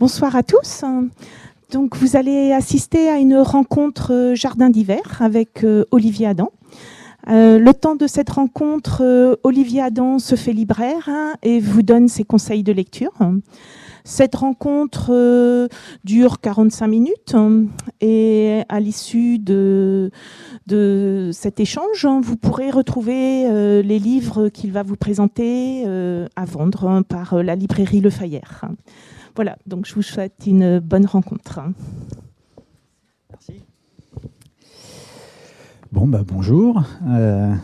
Bonsoir à tous. Donc, vous allez assister à une rencontre euh, jardin d'hiver avec euh, Olivier Adam. Euh, le temps de cette rencontre, Olivier Adam se fait libraire hein, et vous donne ses conseils de lecture. Cette rencontre dure 45 minutes et à l'issue de, cet échange, hein, vous pourrez retrouver les livres qu'il va vous présenter à vendre hein, par la librairie Le Fayère. Voilà, donc je vous souhaite une bonne rencontre. Merci. Bon, bah bonjour. Euh,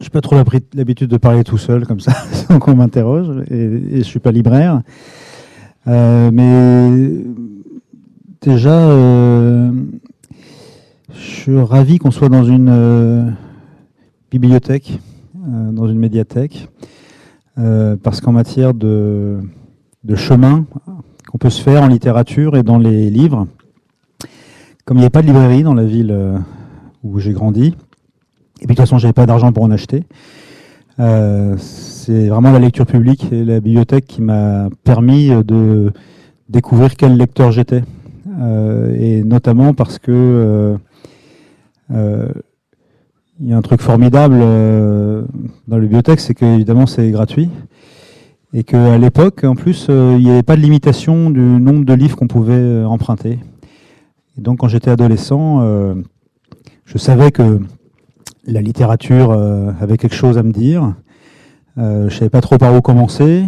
je n'ai pas trop l'habitude de parler tout seul comme ça, sans qu'on m'interroge, et, je ne suis pas libraire. Euh, mais déjà, euh, je suis ravi qu'on soit dans une bibliothèque, dans une médiathèque, parce qu'en matière de de chemin qu'on peut se faire en littérature et dans les livres. Comme il n'y avait pas de librairie dans la ville euh, où j'ai grandi, et puis de toute façon, j'avais pas d'argent pour en acheter. Euh, c'est vraiment la lecture publique et la bibliothèque qui m'a permis de découvrir quel lecteur j'étais. Euh, et notamment parce que il y a un truc formidable dans la bibliothèque, c'est que évidemment c'est gratuit et qu'à l'époque, en plus, euh, il n'y avait pas de limitation du nombre de livres qu'on pouvait euh, emprunter. Et donc, quand j'étais adolescent, euh, je savais que la littérature avait quelque chose à me dire. je ne savais pas trop par où commencer.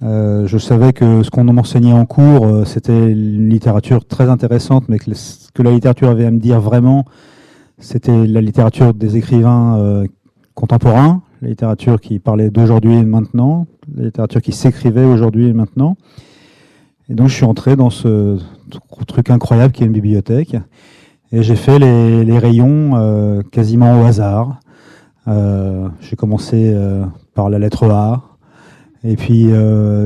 je savais que ce qu'on m'enseignait en cours, c'était une littérature très intéressante, mais que ce que la littérature avait à me dire vraiment, c'était la littérature des écrivains contemporains, littérature qui parlait d'aujourd'hui et maintenant, la littérature qui s'écrivait aujourd'hui et maintenant. Et donc je suis entré dans ce truc incroyable qui est une bibliothèque. Et j'ai fait les, rayons euh, quasiment au hasard. Euh, j'ai commencé euh, par la lettre A. Et puis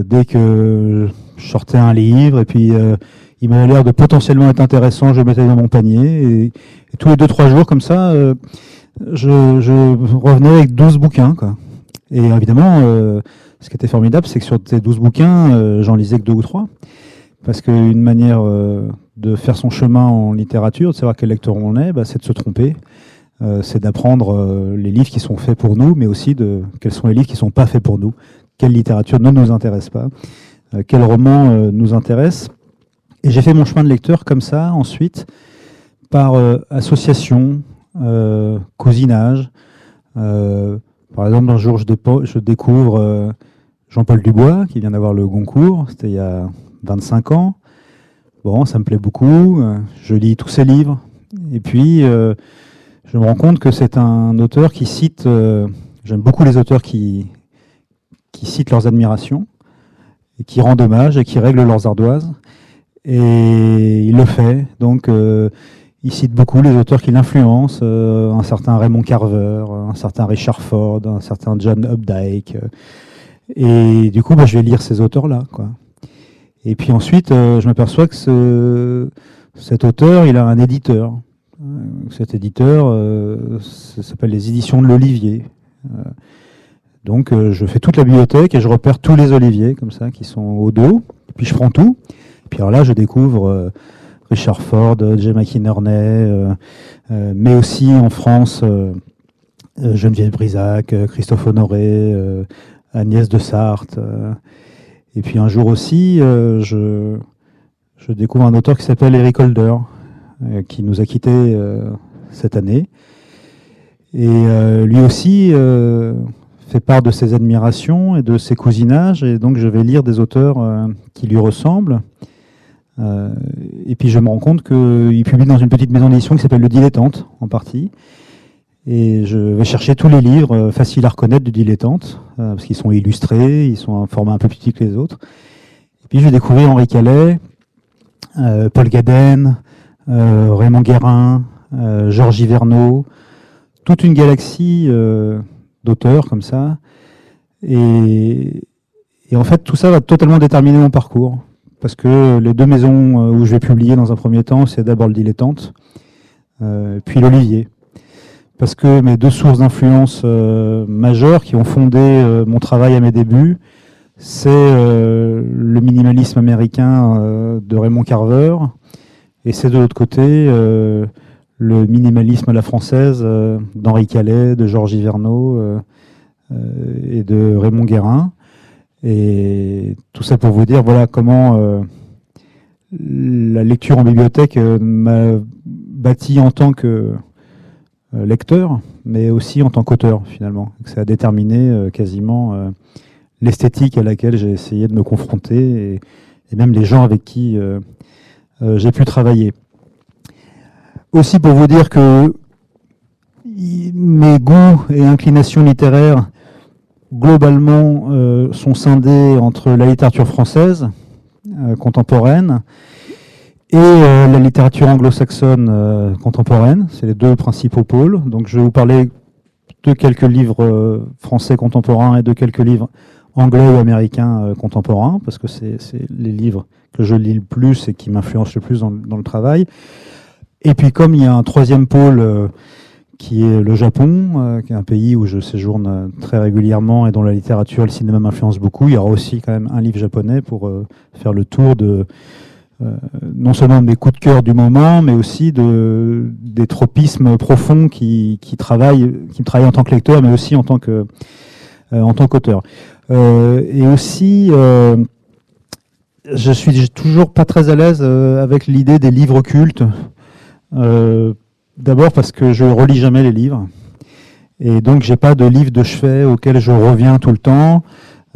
dès que je sortais un livre, et puis il m'avait l'air de potentiellement être intéressant, je le mettais dans mon panier. Et, et tous les deux trois jours comme ça, je, revenais avec 12 bouquins. Quoi. Et évidemment, euh, ce qui était formidable, c'est que sur ces 12 bouquins, euh, j'en lisais que deux ou trois. Parce qu'une manière euh, de faire son chemin en littérature, de savoir quel lecteur on est, bah, c'est de se tromper. c'est d'apprendre les livres qui sont faits pour nous, mais aussi de quels sont les livres qui ne sont pas faits pour nous. Quelle littérature ne nous intéresse pas Quel roman nous intéresse Et j'ai fait mon chemin de lecteur comme ça, ensuite, par association, cousinage, par exemple, un jour, je, découvre euh, Jean-Paul Dubois, qui vient d'avoir le Goncourt, c'était il y a 25 ans. Bon, ça me plaît beaucoup, euh, je lis tous ses livres, et puis euh, je me rends compte que c'est un auteur qui cite, j'aime beaucoup les auteurs qui, qui citent leurs admirations, et qui rendent hommage, et qui règlent leurs ardoises, et il le fait, donc il cite beaucoup les auteurs qui l'influencent, euh, un certain Raymond Carver, un certain Richard Ford, un certain John Updike. Euh, et du coup, bah, je vais lire ces auteurs-là. Quoi. Et puis ensuite, euh, je m'aperçois que ce, cet auteur, il a un éditeur. Cet éditeur ça s'appelle les éditions de l'Olivier. donc je fais toute la bibliothèque et je repère tous les oliviers comme ça qui sont au dos. puis je prends tout. Puis alors là, je découvre Richard Ford, J. McInerney, euh, euh, mais aussi en France euh, Geneviève Brisac, Christophe Honoré, Agnès de Sarthe. et puis un jour aussi, je découvre un auteur qui s'appelle Eric Holder, qui nous a quittés cette année. Et lui aussi fait part de ses admirations et de ses cousinages, et donc je vais lire des auteurs qui lui ressemblent. Euh, et puis je me rends compte qu'il publie dans une petite maison d'édition qui s'appelle Le Dilettante, en partie. Et je vais chercher tous les livres euh, faciles à reconnaître du Dilettante, euh, parce qu'ils sont illustrés, ils sont un format un peu plus petit que les autres. Et puis je vais découvrir Henri Calais, Paul Gaden, Raymond Guérin, Georges Verneau, toute une galaxie d'auteurs comme ça. Et en fait, tout ça va totalement déterminer mon parcours parce que les deux maisons euh, où je vais publier dans un premier temps, c'est d'abord le dilettante, euh, puis l'Olivier. Parce que mes deux sources d'influence euh, majeures qui ont fondé mon travail à mes débuts, c'est le minimalisme américain de Raymond Carver, et c'est de l'autre côté le minimalisme à la française d'Henri Calais, de Georges Verneau et de Raymond Guérin. Et tout ça pour vous dire voilà comment la lecture en bibliothèque m'a bâti en tant que euh, lecteur, mais aussi en tant qu'auteur finalement. Ça a déterminé euh, quasiment euh, l'esthétique à laquelle j'ai essayé de me confronter et, même les gens avec qui j'ai pu travailler. Aussi pour vous dire que mes goûts et inclinations littéraires globalement sont scindés entre la littérature française contemporaine et euh, la littérature anglo-saxonne euh, contemporaine. C'est les deux principaux pôles. Donc je vais vous parler de quelques livres euh, français contemporains et de quelques livres anglais ou américains contemporains, parce que c'est les livres que je lis le plus et qui m'influencent le plus dans, le travail. Et puis comme il y a un troisième pôle qui est le Japon, qui est un pays où je séjourne très régulièrement et dont la littérature et le cinéma m'influencent beaucoup, il y aura aussi quand même un livre japonais pour faire le tour de euh, non seulement de mes coups de cœur du moment, mais aussi de, des tropismes profonds qui, travaillent, qui me travaillent en tant que lecteur, mais aussi en tant euh, en tant qu'auteur. Euh, et aussi, je suis toujours pas très à l'aise avec l'idée des livres cultes. D'abord parce que je relis jamais les livres, et donc j'ai pas de livre de chevet auquel je reviens tout le temps.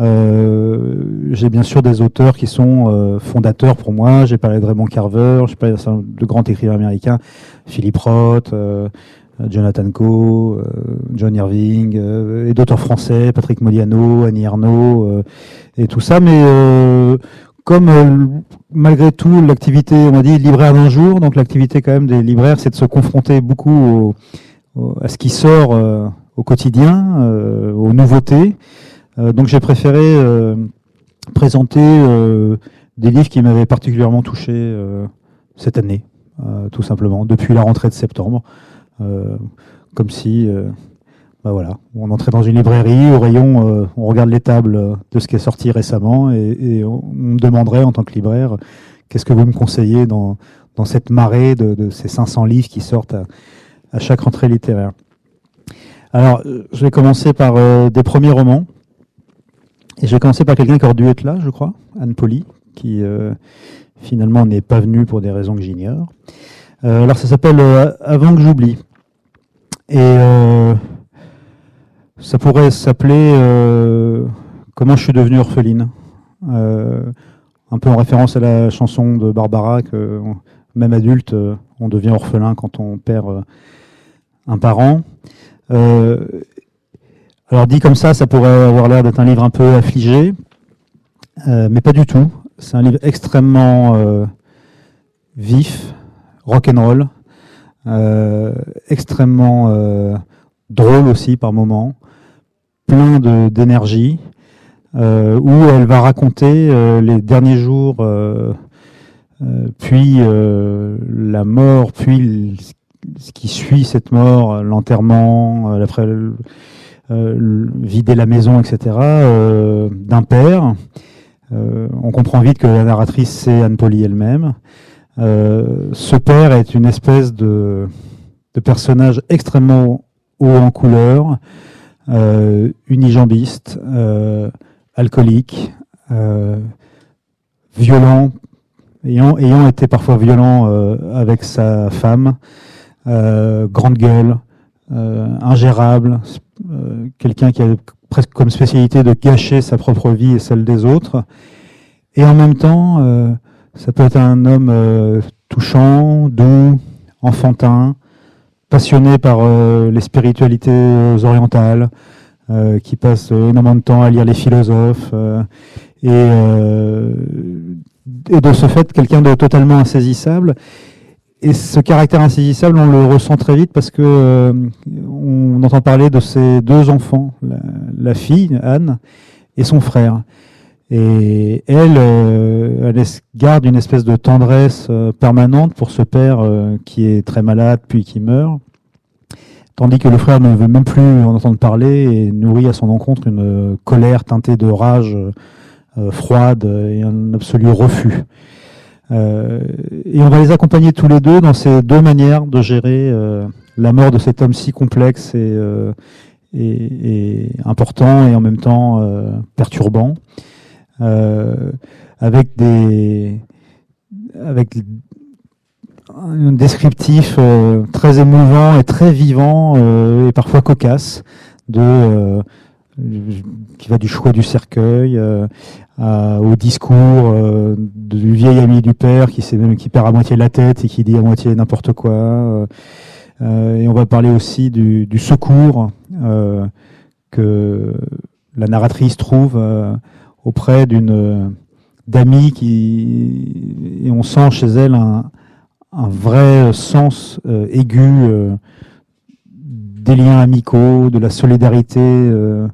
Euh, j'ai bien sûr des auteurs qui sont euh, fondateurs pour moi. J'ai parlé de Raymond Carver, j'ai parlé de grands écrivains américains, Philip Roth, euh, Jonathan Coe, John Irving, et d'auteurs français, Patrick Modiano, Annie Ernaux, et tout ça. Mais comme malgré tout l'activité, on m'a dit libraire d'un jour, donc l'activité quand même des libraires, c'est de se confronter beaucoup à ce qui sort au quotidien, aux nouveautés. Euh, donc j'ai préféré euh, présenter euh, des livres qui m'avaient particulièrement touché cette année, tout simplement, depuis la rentrée de septembre. comme si bah voilà, on entrait dans une librairie, au rayon, on regarde les tables de ce qui est sorti récemment et, on me demanderait en tant que libraire, qu'est-ce que vous me conseillez dans, cette marée de, ces 500 livres qui sortent à, chaque rentrée littéraire. Alors, je vais commencer par des premiers romans. Et je vais commencer par quelqu'un qui aurait dû être là, je crois, Anne Poli, qui euh, finalement n'est pas venue pour des raisons que j'ignore. Euh, alors ça s'appelle euh, Avant que j'oublie. Et ça pourrait s'appeler Comment je suis devenue orpheline. un peu en référence à la chanson de Barbara que même adulte, on devient orphelin quand on perd un parent. Alors dit comme ça, ça pourrait avoir l'air d'être un livre un peu affligé, euh, mais pas du tout. C'est un livre extrêmement euh, vif, rock'n'roll, euh, extrêmement euh, drôle aussi par moments, plein d'énergie, où elle va raconter les derniers jours, puis la mort, puis ce qui suit cette mort, l'enterrement, après euh, vider la maison, etc., euh, d'un père. Euh, on comprend vite que la narratrice, c'est Anne Polly elle-même. ce père est une espèce de, de personnage extrêmement haut en couleur, unijambiste, alcoolique, violent, ayant, été parfois violent avec sa femme, grande gueule, ingérable, euh, quelqu'un qui a presque comme spécialité de gâcher sa propre vie et celle des autres. Et en même temps, euh, ça peut être un homme euh, touchant, doux, enfantin, passionné par les spiritualités orientales, qui passe énormément de temps à lire les philosophes, et, de ce fait, quelqu'un de totalement insaisissable et ce caractère insaisissable, on le ressent très vite parce que euh, on entend parler de ses deux enfants, la, fille Anne et son frère. Et elle, euh, garde une espèce de tendresse euh, permanente pour ce père qui est très malade puis qui meurt, tandis que le frère ne veut même plus en entendre parler et nourrit à son encontre une colère teintée de rage froide et un absolu refus. et on va les accompagner tous les deux dans ces deux manières de gérer la mort de cet homme si complexe et, important et en même temps perturbant, avec des avec un descriptif euh, très émouvant et très vivant euh, et parfois cocasse de euh, qui va du choix du cercueil au discours du vieil ami du père qui même qui perd à moitié la tête et qui dit à moitié n'importe quoi et on va parler aussi du, du secours que la narratrice trouve auprès d'une d'amis qui et on sent chez elle un, un vrai sens euh, aigu euh, des liens amicaux, de la solidarité, euh,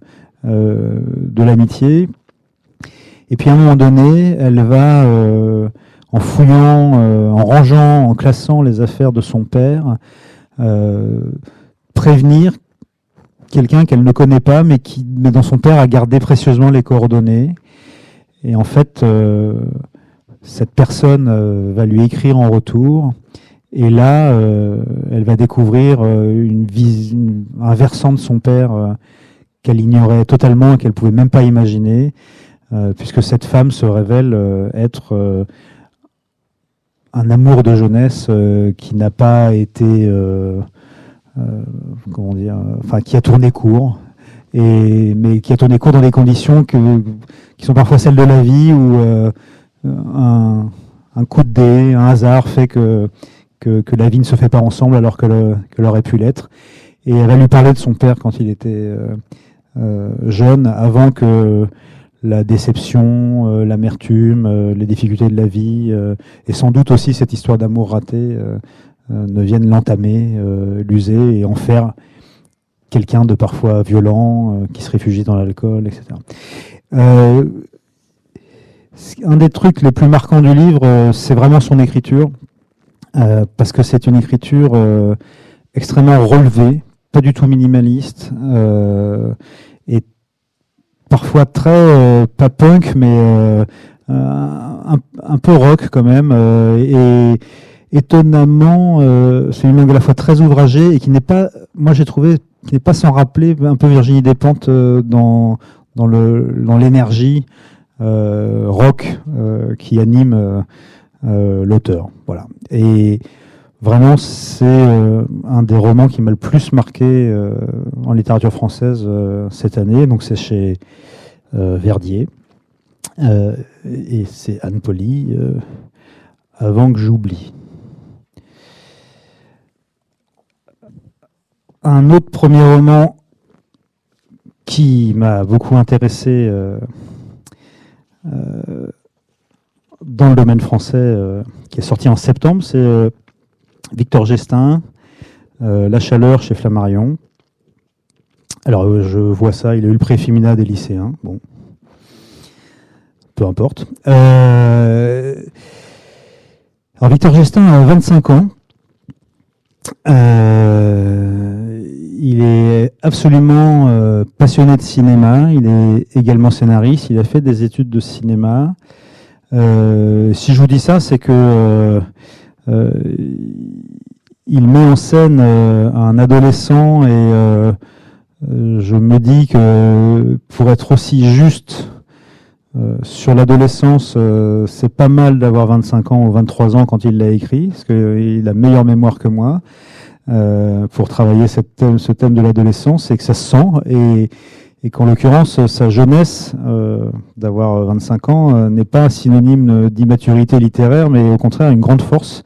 de l'amitié. Et puis à un moment donné, elle va, en fouillant, en rangeant, en classant les affaires de son père, prévenir quelqu'un qu'elle ne connaît pas, mais qui, mais dont son père a gardé précieusement les coordonnées. Et en fait, cette personne euh, va lui écrire en retour. Et là, euh, elle va découvrir euh, une, un versant de son père qu'elle ignorait totalement et qu'elle pouvait même pas imaginer, puisque cette femme se révèle être un amour de jeunesse qui n'a pas été, comment dire, enfin qui a tourné court, et mais qui a tourné court dans des conditions que, qui sont parfois celles de la vie où un, coup de dé, un hasard fait que, que, la vie ne se fait pas ensemble alors qu'elle aurait pu l'être. Et elle va lui parler de son père quand il était euh, euh, jeune, avant que la déception, euh, l'amertume, les difficultés de la vie, et sans doute aussi cette histoire d'amour raté, ne viennent l'entamer, l'user et en faire quelqu'un de parfois violent, qui se réfugie dans l'alcool, etc un des trucs les plus marquants du livre, euh, c'est vraiment son écriture, euh, parce que c'est une écriture euh, extrêmement relevée, pas du tout minimaliste, et parfois très, pas punk, mais un, peu rock quand même, et étonnamment, c'est une langue à la fois très ouvragée et qui n'est pas, moi j'ai trouvé, qui n'est pas sans rappeler un peu Virginie Despentes dans dans le dans l'énergie euh, rock euh, qui anime euh, l'auteur. Voilà. Et vraiment, c'est un des romans qui m'a le plus marqué en littérature française cette année. Donc, c'est chez Verdier. et c'est Anne Poli, avant que j'oublie. Un autre premier roman qui m'a beaucoup intéressé euh, dans le domaine français euh, qui est sorti en septembre, c'est euh, Victor Gestin, La chaleur chez Flammarion. Alors je vois ça, il a eu le des lycéens. Bon, peu importe. alors Victor Gestin a 25 ans. Il est absolument euh, passionné de cinéma. Il est également scénariste. Il a fait des études de cinéma. Euh, si je vous dis ça, c'est que euh, il met en scène un adolescent et je me dis que pour être aussi juste sur l'adolescence, c'est pas mal d'avoir 25 ans ou 23 ans quand il l'a écrit, parce qu'il a meilleure mémoire que moi. Euh, pour travailler thème, ce thème de l'adolescence et que ça se sent. Et, et qu'en l'occurrence sa jeunesse euh, d'avoir 25 ans euh, n'est pas synonyme d'immaturité littéraire mais au contraire une grande force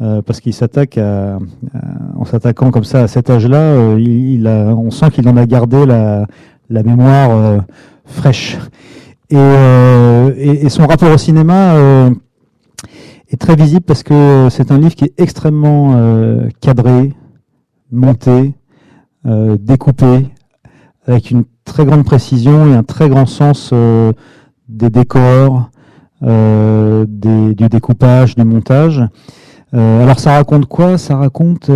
euh, parce qu'il s'attaque à, en s'attaquant comme ça à cet âge-là il, a, on sent qu'il en a gardé la, la mémoire fraîche. Et, et, son rapport au cinéma est très visible parce que c'est un livre qui est extrêmement euh, cadré, monté, euh, découpé, avec une très grande précision et un très grand sens euh, des décors, des, du découpage, du montage. alors ça raconte quoi? Ça raconte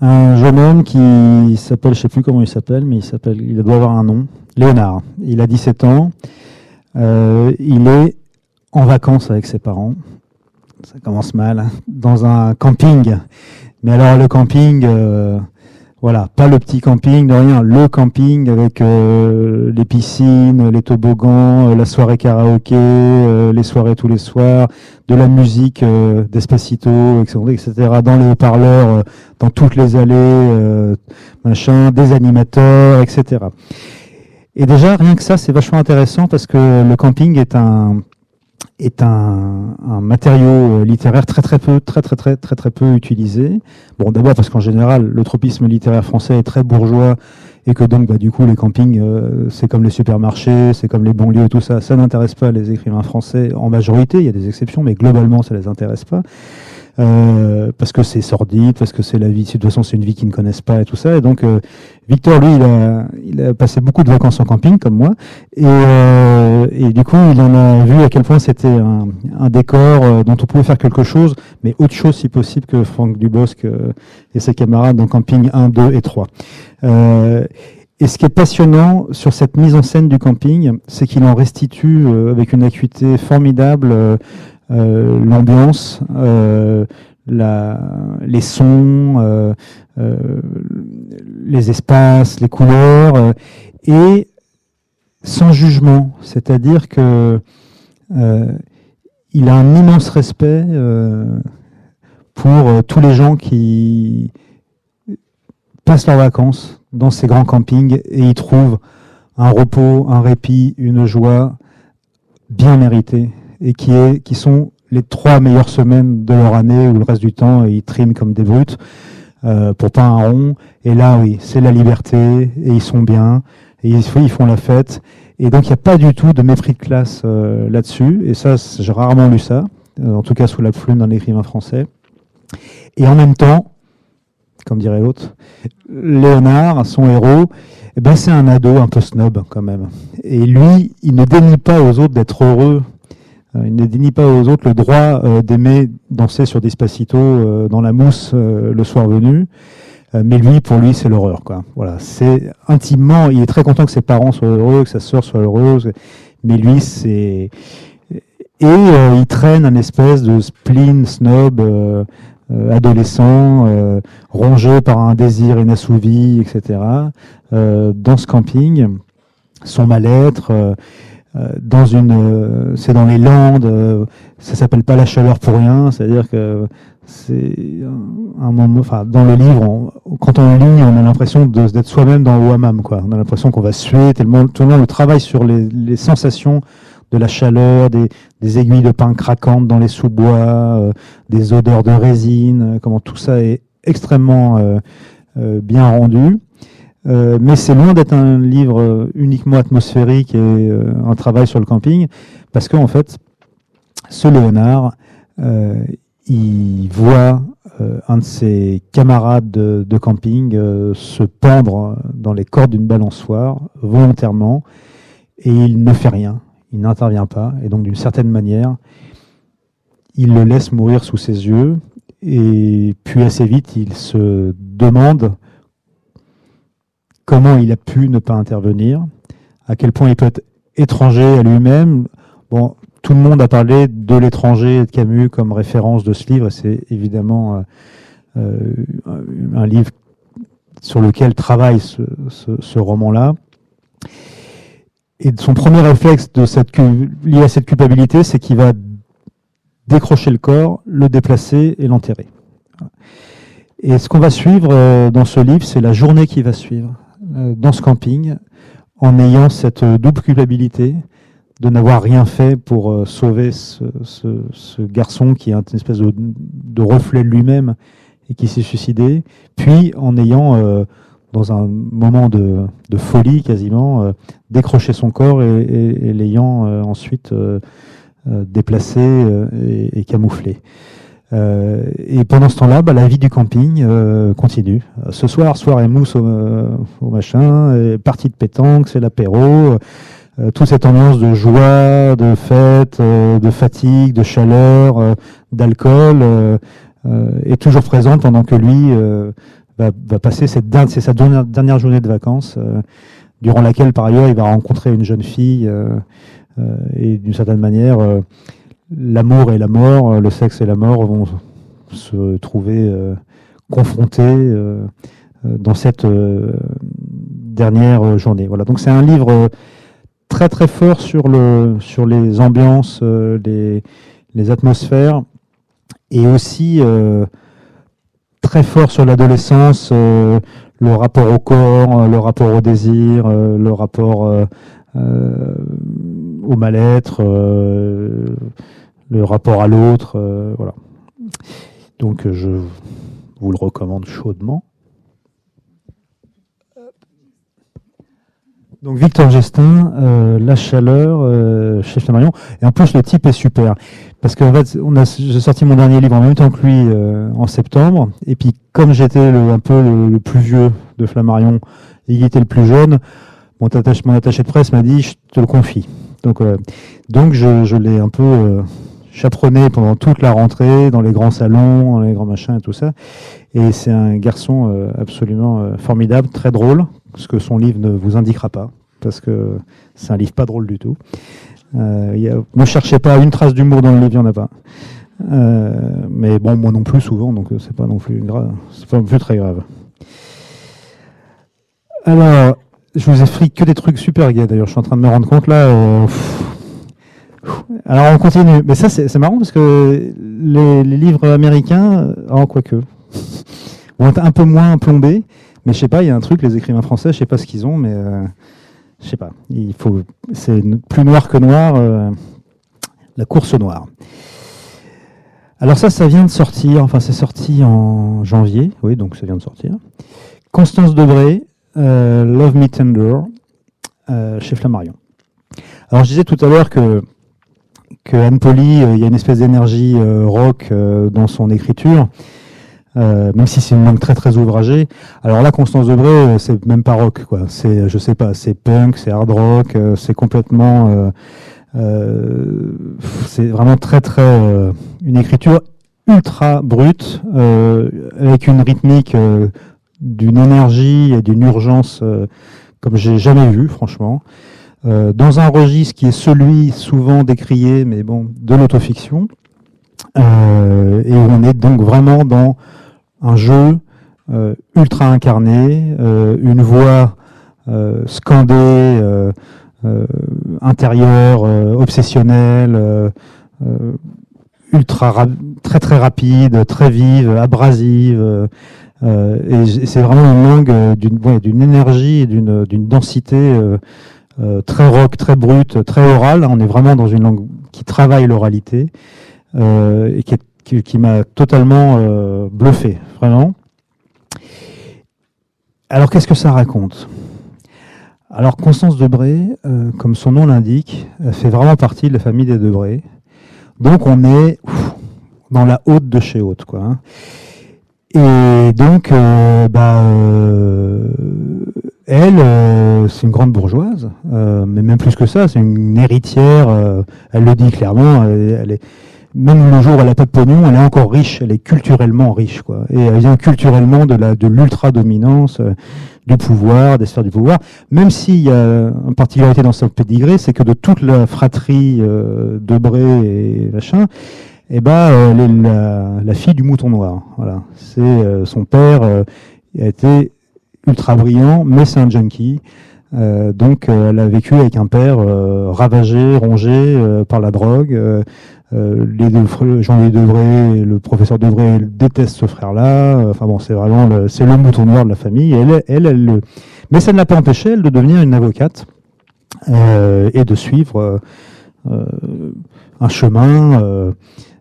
un jeune homme qui s'appelle, je sais plus comment il s'appelle, mais il doit avoir un nom, Léonard. Il a 17 ans. il est en vacances avec ses parents. Ça commence mal, hein, dans un camping. Mais alors le camping, voilà, pas le petit camping, de rien, le camping avec euh, les piscines, les toboggans, euh, la soirée karaoké, euh, les soirées tous les soirs, de la musique d'Espacito, etc., dans les haut-parleurs, dans toutes les allées, machin, des animateurs, etc. Et déjà, rien que ça, c'est vachement intéressant parce que le camping est un, est un, un, matériau euh, littéraire très très peu très très très très très peu utilisé. Bon, d'abord parce qu'en général, le tropisme littéraire français est très bourgeois et que donc bah, du coup les campings, euh, c'est comme les supermarchés, c'est comme les banlieues tout ça, ça n'intéresse pas les écrivains français en majorité. Il y a des exceptions, mais globalement, ça les intéresse pas. Euh, parce que c'est sordide, parce que c'est la vie, de toute façon c'est une vie qu'ils ne connaissent pas et tout ça. Et donc euh, Victor, lui, il a, il a passé beaucoup de vacances en camping comme moi, et, euh, et du coup il en a vu à quel point c'était un, un, décor dont on pouvait faire quelque chose, mais autre chose si possible que Franck Dubosc et ses camarades dans camping 1, 2 et 3. Et ce qui est passionnant sur cette mise en scène du camping, c'est qu'il en restitue avec une acuité formidable euh, l'ambiance, euh, les sons, euh, les espaces, les couleurs, et sans jugement. C'est-à-dire que il a un immense respect pour tous les gens qui passent leurs vacances dans ces grands campings et y trouvent un repos, un répit, une joie bien méritée et qui, est, qui sont les trois meilleures semaines de leur année où le reste du temps ils triment comme des brutes euh, pour pas un rond. Et là, oui, c'est la liberté et ils sont bien et ils, font la fête. Et donc il n'y a pas du tout de mépris de classe euh, là-dessus. Et ça, j'ai rarement lu ça, euh, en tout cas sous la plume d'un écrivain français. Et en même temps, comme dirait l'autre, Léonard, son héros, eh ben c'est un ado un peu snob quand même. Et lui, il ne dénie pas aux autres d'être heureux il ne dénie pas aux autres le droit euh, d'aimer danser sur Despacito euh, dans la mousse le soir venu. mais lui, pour lui, c'est l'horreur. Quoi. Voilà, c'est intimement. Il est très content que ses parents soient heureux, que sa sœur soit heureuse. Mais lui, c'est et il traîne un espèce de spleen snob adolescent, rongé par un désir inassouvi, etc. dans ce camping, son mal-être euh, dans une, euh, c'est dans les Landes, euh, ça s'appelle pas la chaleur pour rien, c'est-à-dire que c'est un moment, enfin, dans le livre, quand on lit, on a l'impression d'être soi-même dans le hammam, quoi. On a l'impression qu'on va suer, tellement, tout le monde travaille sur les, les sensations de la chaleur, des, des, aiguilles de pain craquantes dans les sous-bois, des odeurs de résine, comment tout ça est extrêmement bien rendu. Euh, mais c'est loin d'être un livre uniquement atmosphérique et euh, un travail sur le camping, parce qu'en fait, ce Léonard, euh, il voit un de ses camarades de, camping se pendre dans les cordes d'une balançoire volontairement, et il ne fait rien, il n'intervient pas, et donc d'une certaine manière, il le laisse mourir sous ses yeux, et puis assez vite, il se demande comment il a pu ne pas intervenir, à quel point il peut être étranger à lui-même. Bon, tout le monde a parlé de l'étranger et de Camus comme référence de ce livre. C'est évidemment euh, euh, un livre sur lequel travaille ce, roman-là. Et son premier réflexe lié à cette culpabilité, c'est qu'il va décrocher le corps, le déplacer et l'enterrer. Et ce qu'on va suivre euh, dans ce livre, c'est la journée qui va suivre. Euh, dans ce camping en ayant cette double culpabilité de n'avoir rien fait pour euh, sauver ce, garçon qui est une espèce de, reflet de lui-même et qui s'est suicidé, puis en ayant, euh, dans un moment de, folie quasiment, décroché son corps et, l'ayant ensuite déplacé et camouflé. Euh, et pendant ce temps-là, bah, la vie du camping euh, continue. Ce soir, soirée mousse au, euh, au machin, partie de pétanque, c'est l'apéro. toute cette ambiance de joie, de fête, de fatigue, de chaleur, d'alcool est toujours présente pendant que lui va, va, passer cette c'est sa dernière, journée de vacances, durant laquelle par ailleurs il va rencontrer une jeune fille et d'une certaine manière, l'amour et la mort, le sexe et la mort vont se trouver confrontés dans cette dernière journée. Voilà. Donc c'est un livre très très fort sur, le, sur les ambiances, les, atmosphères, et aussi très fort sur l'adolescence, euh, le rapport au corps, euh, le rapport au désir, euh, le rapport au mal-être, le rapport à l'autre, voilà. Donc je vous le recommande chaudement. Donc Victor Gestin, euh, La Chaleur, euh, chez Flammarion. Et en plus, le type est super. Parce qu'en fait, j'ai sorti mon dernier livre en même temps que lui euh, en septembre. Et puis, comme j'étais un peu le, plus vieux de Flammarion et il était le plus jeune, mon attaché de presse m'a dit, je te le confie. Donc, donc je, l'ai un peu chaperonné pendant toute la rentrée, dans les grands salons, dans les grands machins et tout ça. Et c'est un garçon absolument formidable, très drôle, ce que son livre ne vous indiquera pas, parce que c'est un livre pas drôle du tout. Euh, ne cherchez pas une trace d'humour dans le livre, il n'y en a pas. Euh, mais bon, moi non plus souvent, donc c'est pas non plus grave, pas non plus très grave. Alors, je vous ai fric que des trucs super gays. D'ailleurs, je suis en train de me rendre compte là. Euh, alors on continue. Mais ça, c'est marrant parce que les, livres américains, oh, quoique, vont être un peu moins plombés. Mais je sais pas, il y a un truc, les écrivains français, je sais pas ce qu'ils ont, mais euh, je sais pas. Il faut, c'est plus noir que noir, euh, la course noire. Alors ça, ça vient de sortir, enfin c'est sorti en janvier, oui, donc ça vient de sortir. Constance Debré, euh, Love Me Tender, chez Flammarion. Alors je disais tout à l'heure que, Anne Poli, il y a une espèce d'énergie rock dans son écriture. Euh, même si c'est une langue très très ouvragée. Alors là, Constance Debré, euh, c'est même pas rock, quoi. C'est, je sais pas, c'est punk, c'est hard rock, euh, c'est complètement, c'est vraiment très très une écriture ultra brute, avec une rythmique d'une énergie et d'une urgence comme j'ai jamais vu, franchement. dans un registre qui est celui souvent décrié, mais bon, de l'autofiction. et on est donc vraiment dans un jeu euh, ultra incarné, euh, une voix euh, scandée, intérieure, obsessionnelle, ultra très très rapide, très vive, abrasive. Et c'est vraiment une langue d'une d'une énergie et d'une densité très rock, très brute, très orale. On est vraiment dans une langue qui travaille l'oralité et qui m'a totalement euh, bluffé, vraiment. Alors qu'est-ce que ça raconte? Alors Constance Debré, euh, comme son nom l'indique, fait vraiment partie de la famille des Debré. Donc on est dans la haute de chez haute, quoi. Hein. Et donc, euh, bah, elle, c'est une grande bourgeoise, mais même plus que ça, c'est une héritière. elle le dit clairement. elle est même le jour où elle n'a pas de pognon, elle est encore riche, elle est culturellement riche, quoi. Et elle vient culturellement de la de l'ultra dominance euh, du pouvoir, des sphères du pouvoir. Même s'il y a une particularité dans son pédigré, c'est que de toute la fratrie euh, Debré et machin, eh ben, euh, elle est la, fille du mouton noir. Voilà. C'est euh, son père a été ultra brillant, mais c'est un junkie. Euh, donc, elle a vécu avec un père ravagé, rongé par la drogue. Euh, les deux Jean-Louis et le professeur Devray détestent ce frère-là. Enfin bon, c'est vraiment le, c'est le mouton noir de la famille. elle, elle, elle, le... mais ça ne l'a pas empêché de devenir une avocate euh, et de suivre euh, un chemin.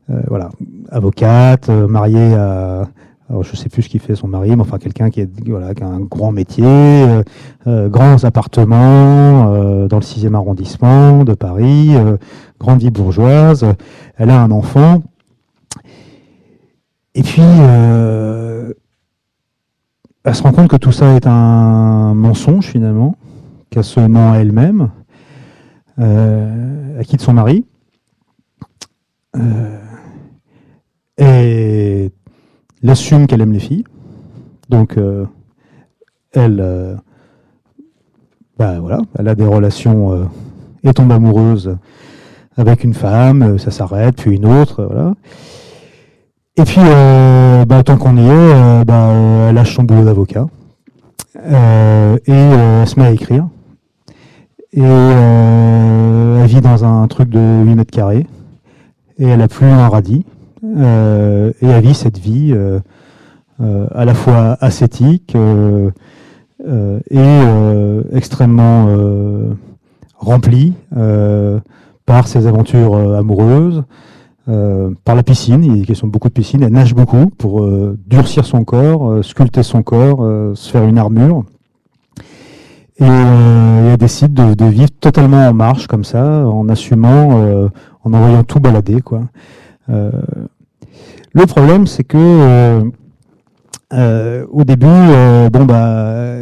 Euh, euh, voilà, avocate, mariée à alors je sais plus ce qu'il fait son mari, mais enfin quelqu'un qui, a un grand métier, euh, euh grands appartements euh, dans le 6e arrondissement de Paris, euh, grande bourgeoise. Elle a un enfant. Et puis, elle se rend compte que tout ça est un mensonge finalement, qu'elle se ment à elle-même. elle quitte son mari. Et elle assume qu'elle aime les filles. Donc, euh, elle, euh, bah, voilà, elle a des relations euh, et tombe amoureuse avec une femme, ça s'arrête, puis une autre, voilà. Et puis, bah, tant qu'on y est, bah, elle lâche son boulot d'avocat et elle se met à écrire. Et elle vit dans un truc de 8 mètres carrés et elle a plus un radis. Et elle vit cette vie à la fois ascétique et extrêmement remplie par ses aventures amoureuses, par la piscine, il a question beaucoup de piscine, elle nage beaucoup pour durcir son corps, sculpter son corps, se faire une armure. Et elle décide de, vivre totalement en marche comme ça, en assumant, en envoyant tout balader. Quoi. Le problème, c'est que au début, bon bah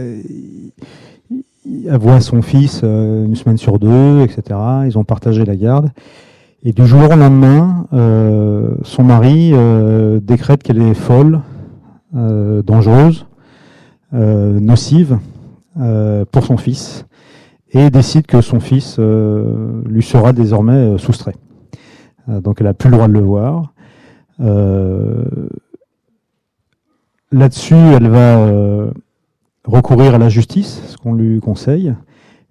voit son fils euh, une semaine sur deux, etc. Ils ont partagé la garde. Et du jour au lendemain, euh, son mari euh, décrète qu'elle est folle, dangereuse, nocive pour son fils, et décide que son fils lui sera désormais soustrait. donc elle n'a plus le droit de le voir. Là-dessus, elle va recourir à la justice, ce qu'on lui conseille.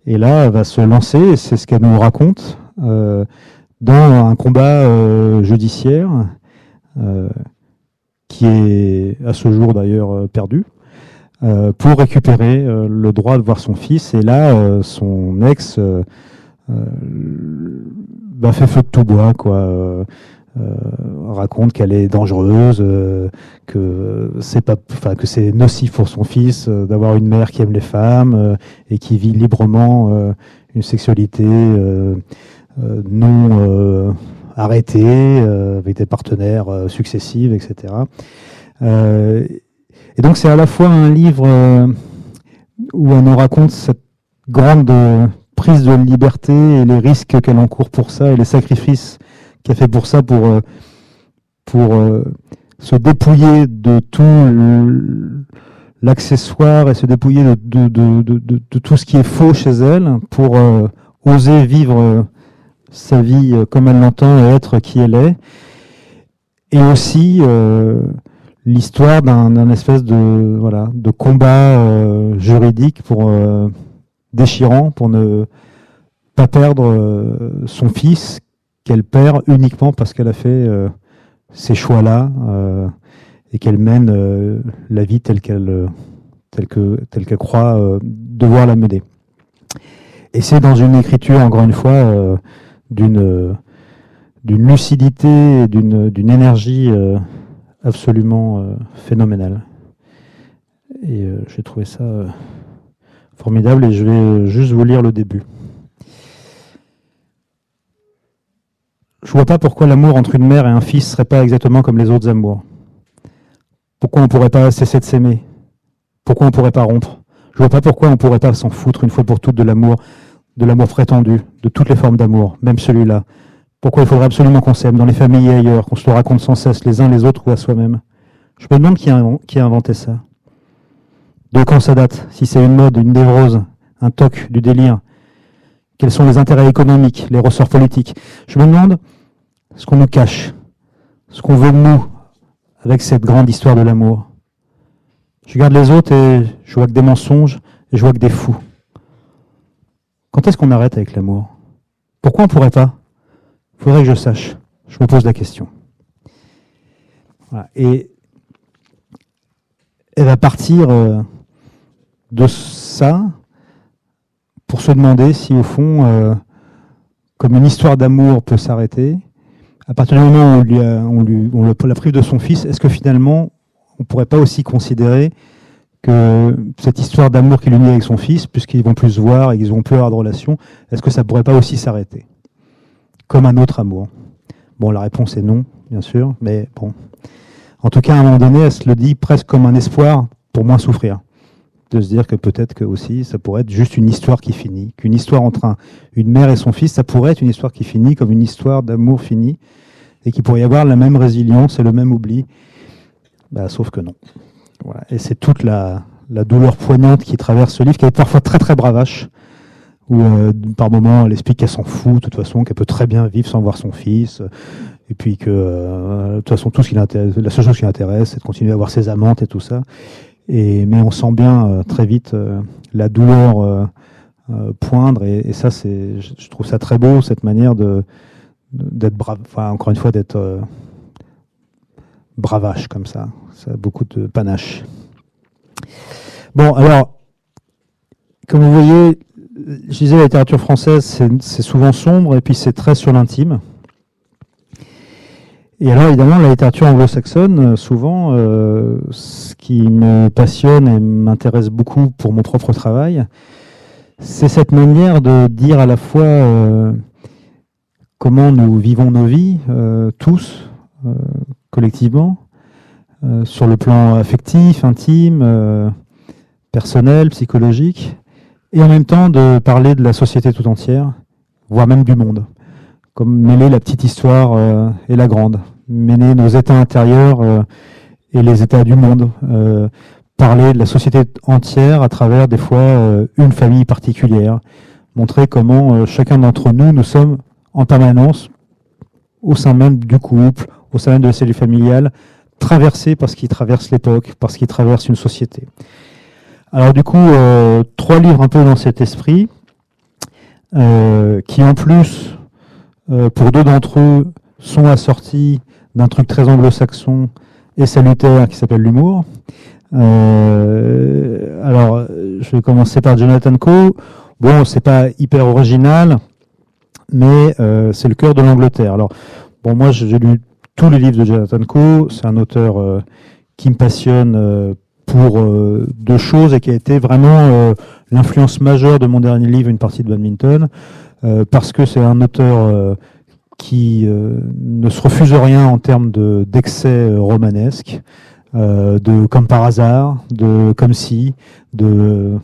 Et là, elle va se lancer, c'est ce qu'elle nous raconte, euh, dans un combat euh, judiciaire euh, qui est à ce jour d'ailleurs perdu, pour récupérer le droit de voir son fils. Et là, son ex va faire feu de tout bois, quoi. Euh, raconte qu'elle est dangereuse, euh, que c'est pas, enfin que c'est nocif pour son fils euh, d'avoir une mère qui aime les femmes et qui vit librement une sexualité non arrêtée avec des partenaires successifs, etc. et donc c'est à la fois un livre où on nous raconte cette grande prise de liberté et les risques qu'elle encourt pour ça et les sacrifices qui a fait pour ça, pour, euh, pour euh, se dépouiller de tout l'accessoire et se dépouiller de, tout ce qui est faux chez elle pour euh, oser vivre sa vie comme elle l'entend et être qui elle est. Et aussi l'histoire d'un espèce de, voilà, de combat juridique pour, déchirant pour ne pas perdre son fils qu'elle perd uniquement parce qu'elle a fait euh, ces choix-là euh, et qu'elle mène euh, la vie telle qu'elle telle que telle qu'elle croit devoir la mener. Et c'est dans une écriture, encore une fois, d'une d'une lucidité, d'une d'une énergie absolument phénoménale. Et j'ai trouvé ça formidable et je vais juste vous lire le début. Je vois pas pourquoi l'amour entre une mère et un fils serait pas exactement comme les autres amours. Pourquoi on pourrait pas cesser de s'aimer? Pourquoi on pourrait pas rompre? Je vois pas pourquoi on pourrait pas s'en foutre une fois pour toutes de l'amour, de l'amour prétendu, de toutes les formes d'amour, même celui-là. Pourquoi il faudrait absolument qu'on s'aime dans les familles et ailleurs, qu'on se le raconte sans cesse les uns les autres ou à soi-même? Je me demande qui a, qui a inventé ça. De quand ça date? Si c'est une mode, une névrose, un toc, du délire Quels sont les intérêts économiques, les ressorts politiques? Je me demande ce qu'on nous cache, ce qu'on veut de nous avec cette grande histoire de l'amour. Je regarde les autres et je vois que des mensonges et je vois que des fous. Quand est-ce qu'on arrête avec l'amour? Pourquoi on ne pourrait pas? Il faudrait que je sache. Je me pose la question. Et elle va partir euh, de ça pour se demander si au fond, euh, comme une histoire d'amour peut s'arrêter, à partir du moment où on, lui on la prive de son fils, est-ce que finalement, on ne pourrait pas aussi considérer que cette histoire d'amour qu'il unit avec son fils, puisqu'ils vont plus se voir et qu'ils vont plus avoir de relation, est-ce que ça ne pourrait pas aussi s'arrêter Comme un autre amour? Bon, la réponse est non, bien sûr, mais bon. En tout cas, à un moment donné, elle se le dit presque comme un espoir pour moins souffrir. De se dire que peut-être que aussi, ça pourrait être juste une histoire qui finit. Qu'une histoire entre une mère et son fils, ça pourrait être une histoire qui finit comme une histoire d'amour finie et qu'il pourrait y avoir la même résilience et le même oubli. Bah, sauf que non. Voilà. Et c'est toute la, douleur poignante qui traverse ce livre, qui est parfois très très bravache. où par moment elle explique qu'elle s'en fout de toute façon, qu'elle peut très bien vivre sans voir son fils, et puis que de toute façon tout ce qui la seule chose qui l'intéresse, c'est de continuer à voir ses amantes et tout ça. Et, mais on sent bien très vite la douleur poindre, et, ça c'est, je trouve ça très beau cette manière de d'être brave, encore une fois d'être bravache comme ça. Ça a beaucoup de panache. Bon, alors, comme vous voyez, je disais, la littérature française, c'est souvent sombre et puis c'est très sur l'intime. Et alors, évidemment, la littérature anglo-saxonne, souvent, euh, ce qui me passionne et m'intéresse beaucoup pour mon propre travail, c'est cette manière de dire à la fois euh, comment nous vivons nos vies, euh, tous, collectivement, euh, sur le plan affectif, intime, euh, personnel, psychologique, et en même temps de parler de la société tout entière, voire même du monde, comme mêler la petite histoire euh, et la grande, mêler nos états intérieurs et les états du monde, parler de la société entière à travers des fois une famille particulière, montrer comment chacun d'entre nous, nous sommes en permanence au sein même du couple, au sein même de la cellule familiale, traversé parce qu'il traverse l'époque, parce qu'il traverse une société. Alors du coup, euh, trois livres un peu dans cet esprit, euh, qui en plus, euh, pour deux d'entre eux, sont assortis d'un truc très anglo-saxon et salutaire qui s'appelle l'humour. alors, je vais commencer par Jonathan Coe. Bon, c'est pas hyper original, mais c'est le cœur de l'Angleterre. Alors, bon, moi, j'ai lu tous les livres de Jonathan Coe. C'est un auteur euh, qui me passionne euh, pour euh, deux choses et qui a été vraiment l'influence majeure de mon dernier livre, Une partie de badminton, parce que c'est un auteur qui ne se refuse rien en termes d'excès romanesque. Euh, de comme par hasard, de comme si, de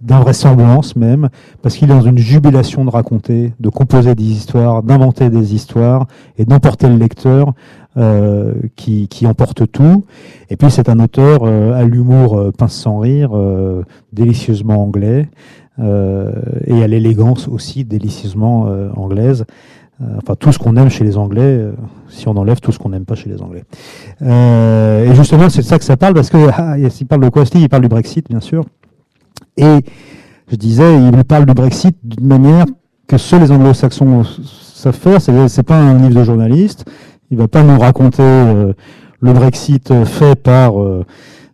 d'invraisemblance même, parce qu'il est dans une jubilation de raconter, de composer des histoires, d'inventer des histoires et d'emporter le lecteur euh, qui, qui emporte tout. Et puis c'est un auteur euh, à l'humour pince sans rire, délicieusement anglais, et à l'élégance aussi délicieusement anglaise. Euh, enfin tout ce qu'on aime chez les Anglais, euh, si on enlève tout ce qu'on n'aime pas chez les Anglais. Euh, et justement, c'est de ça que ça parle, parce que ah, parle de quoi Il parle du Brexit, bien sûr. Et je disais, il parle du Brexit d'une manière que seuls les Anglo-Saxons savent faire. C'est pas un livre de journaliste. Il va pas nous raconter le Brexit fait par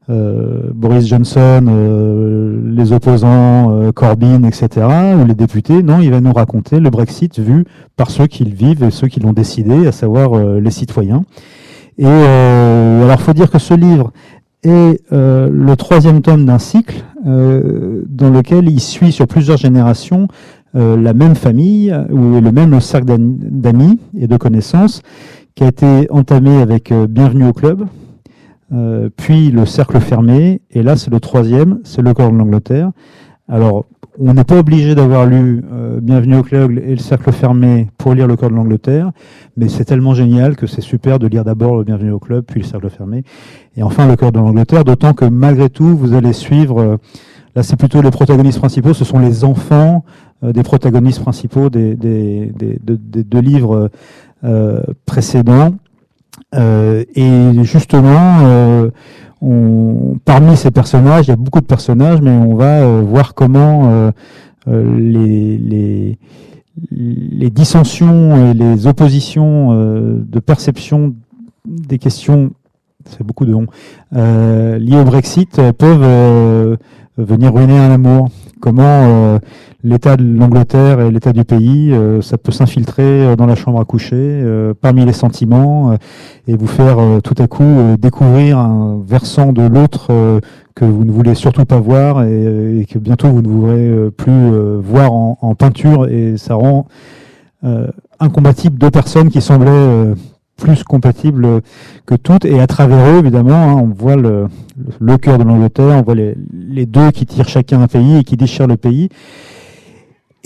euh, Boris Johnson, euh, les opposants, euh, Corbyn, etc., ou les députés. Non, il va nous raconter le Brexit vu par ceux qui le vivent et ceux qui l'ont décidé, à savoir les citoyens. Et alors, faut dire que ce livre est le troisième tome d'un cycle dans lequel il suit sur plusieurs générations la même famille ou le même cercle d'amis et de connaissances qui a été entamé avec Bienvenue au club, euh, puis le cercle fermé, et là c'est le troisième, c'est le corps de l'Angleterre. Alors, on n'est pas obligé d'avoir lu euh, Bienvenue au club et le cercle fermé pour lire le corps de l'Angleterre, mais c'est tellement génial que c'est super de lire d'abord le Bienvenue au club, puis le cercle fermé, et enfin le corps de l'Angleterre, d'autant que malgré tout, vous allez suivre, euh, là c'est plutôt les protagonistes principaux, ce sont les enfants des protagonistes principaux des, des, deux livres précédents. Euh, et justement, euh, on, parmi ces personnages, il y a beaucoup de personnages, mais on va euh, voir comment les, les, dissensions et les oppositions de perception des questions, c'est beaucoup de noms, liées au Brexit peuvent venir ruiner un amour. Comment l'état de l'Angleterre et l'état du pays, euh, ça peut s'infiltrer euh, dans la chambre à coucher, euh, parmi les sentiments, et vous faire tout à coup découvrir un versant de l'autre que vous ne voulez surtout pas voir et, que bientôt vous ne voudrez plus voir en, peinture, et ça rend incompatible deux personnes qui semblaient plus compatibles que toutes, et à travers eux, évidemment, hein, on voit le, le cœur de l'Angleterre, on voit les, les deux qui tirent chacun un pays et qui déchirent le pays.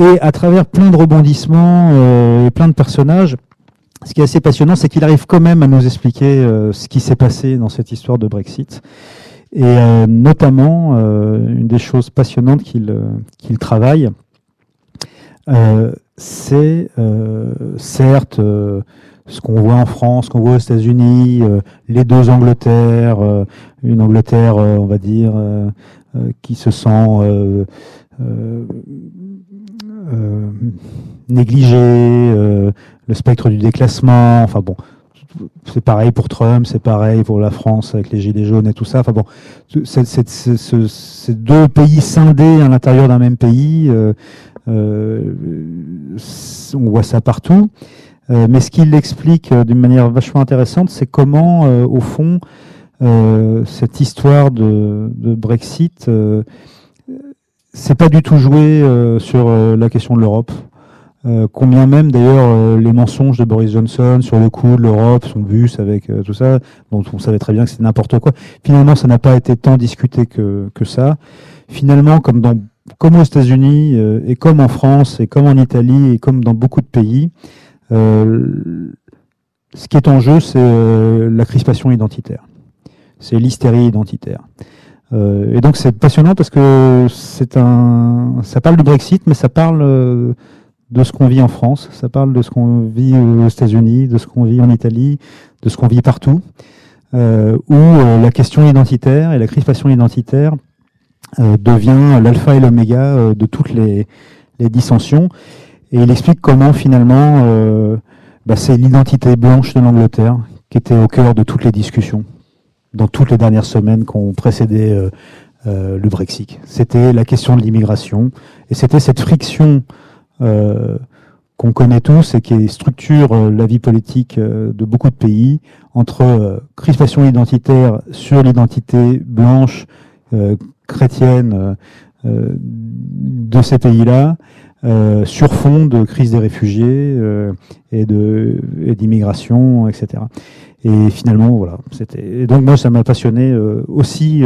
Et à travers plein de rebondissements euh, et plein de personnages, ce qui est assez passionnant, c'est qu'il arrive quand même à nous expliquer euh, ce qui s'est passé dans cette histoire de Brexit. Et euh, notamment, une des choses passionnantes qu'il qu'il travaille, c'est certes ce qu'on voit en France, ce qu'on voit aux États-Unis, les deux Angleterres, une Angleterre, on va dire, qui se sent négligée, le spectre du déclassement, enfin bon, c'est pareil pour Trump, c'est pareil pour la France avec les gilets jaunes et tout ça. Enfin bon, ces deux pays scindés à l'intérieur d'un même pays, euh, euh, on voit ça partout. Euh, mais ce qui l'explique d'une manière vachement intéressante, c'est comment, au fond, cette histoire de, de Brexit, c'est pas du tout joué sur la question de l'Europe. Euh, combien même d'ailleurs euh, les mensonges de Boris Johnson sur le coup de l'Europe, son bus avec euh, tout ça, dont on savait très bien que c'était n'importe quoi. Finalement, ça n'a pas été tant discuté que, que ça. Finalement, comme dans comme aux États-Unis et comme en France et comme en Italie et comme dans beaucoup de pays, ce qui est en jeu, c'est la crispation identitaire, c'est l'hystérie identitaire. Et donc c'est passionnant parce que c'est un, ça parle du Brexit, mais ça parle de ce qu'on vit en France, ça parle de ce qu'on vit aux États-Unis, de ce qu'on vit en Italie, de ce qu'on vit partout, euh, où euh, la question identitaire et la crispation identitaire euh, devient l'alpha et l'oméga de toutes les, dissensions. Et il explique comment finalement bah, c'est l'identité blanche de l'Angleterre qui était au cœur de toutes les discussions dans toutes les dernières semaines qui ont précédé le Brexit. C'était la question de l'immigration et c'était cette friction euh, qu'on connaît tous et qui structure euh, la vie politique euh, de beaucoup de pays entre crispation identitaire sur l'identité blanche chrétienne de ces pays-là, sur fond de crise des réfugiés et de d'immigration, etc. Et finalement, voilà, c'était. Donc moi, ça m'a passionné aussi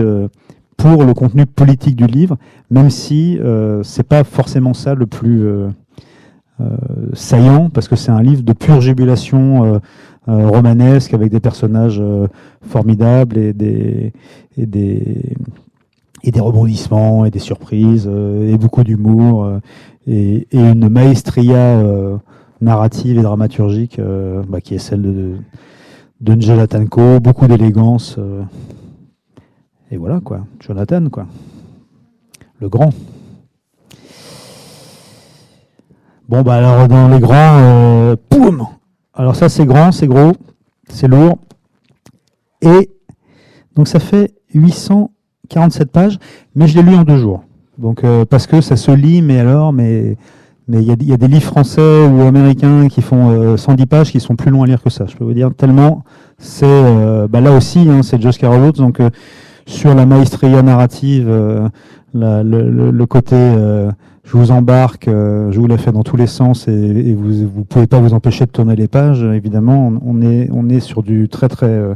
pour le contenu politique du livre, même si c'est pas forcément ça le plus euh, saillant parce que c'est un livre de pure jubilation euh, euh, romanesque avec des personnages formidables et des, et des, et des rebondissements et des surprises et beaucoup d'humour et, et, une maestria narrative et dramaturgique bah, qui est celle de, de Njela Tanko, beaucoup d'élégance. et voilà quoi, Jonathan quoi, le grand. Bon, bah alors dans les grands, euh, poum Alors ça c'est grand, c'est gros, c'est lourd. Et donc ça fait 847 pages, mais je l'ai lu en deux jours. Donc euh, parce que ça se lit, mais alors, mais mais il y, a des livres français ou américains qui font 110 euh, pages qui sont plus longs à lire que ça. Je peux vous dire tellement c'est bah là aussi, hein, c'est Josh Donc sur la maestria narrative, le, le, côté je vous embarque, euh, je vous l'ai fait dans tous les sens et, vous ne pouvez pas vous empêcher de tourner les pages. Évidemment, on, est, on est sur du très très, euh,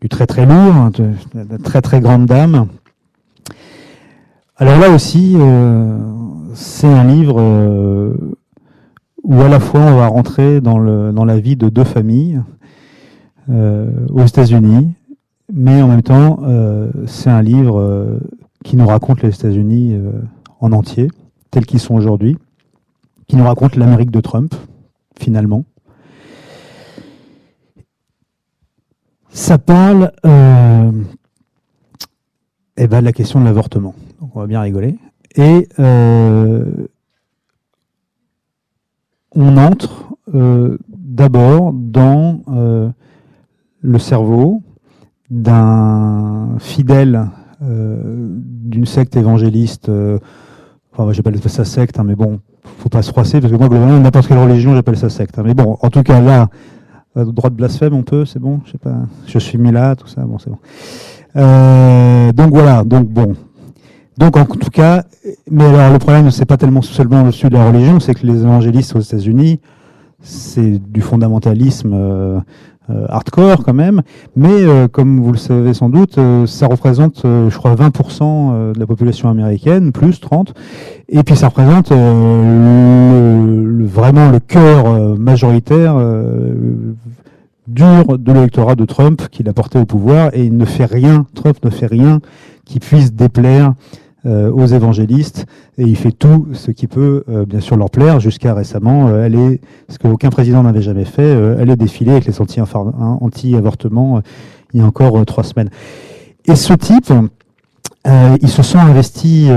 du très très lourd, hein, de, très très grande dame. Alors là aussi, euh, c'est un livre où à la fois on va rentrer dans, le, dans la vie de deux familles aux États-Unis, mais en même temps, c'est un livre qui nous raconte les États-Unis en entier tels qu'ils sont aujourd'hui, qui nous racontent l'Amérique de Trump, finalement. Ça parle euh, eh ben, de la question de l'avortement. On va bien rigoler. Et euh, on entre euh, d'abord dans le cerveau d'un fidèle d'une secte évangéliste Enfin, j'appelle ça secte, hein, mais bon, faut pas se froisser, parce que moi, globalement, n'importe quelle religion, j'appelle ça secte. Hein. Mais bon, en tout cas, là, euh, droit de blasphème, on peut, c'est bon, je sais pas, je suis mis là, tout ça, bon, c'est bon. Euh, donc voilà, donc bon. Donc en tout cas, mais alors le problème, c'est pas tellement seulement le sud de la religion, c'est que les évangélistes aux États-Unis, c'est du fondamentalisme euh, euh, hardcore quand même, mais euh, comme vous le savez sans doute, euh, ça représente, je crois, 20% de la population américaine, plus 30, et puis ça représente le, vraiment le cœur majoritaire dur de l'électorat de Trump qu'il a porté au pouvoir, et il ne fait rien, Trump ne fait rien qui puisse déplaire aux évangélistes et il fait tout ce qui peut bien sûr leur plaire. Jusqu'à récemment aller ce qu'aucun président n'avait jamais fait aller défiler avec les anti-avortements il y a encore trois semaines. Et ce type il se sent investi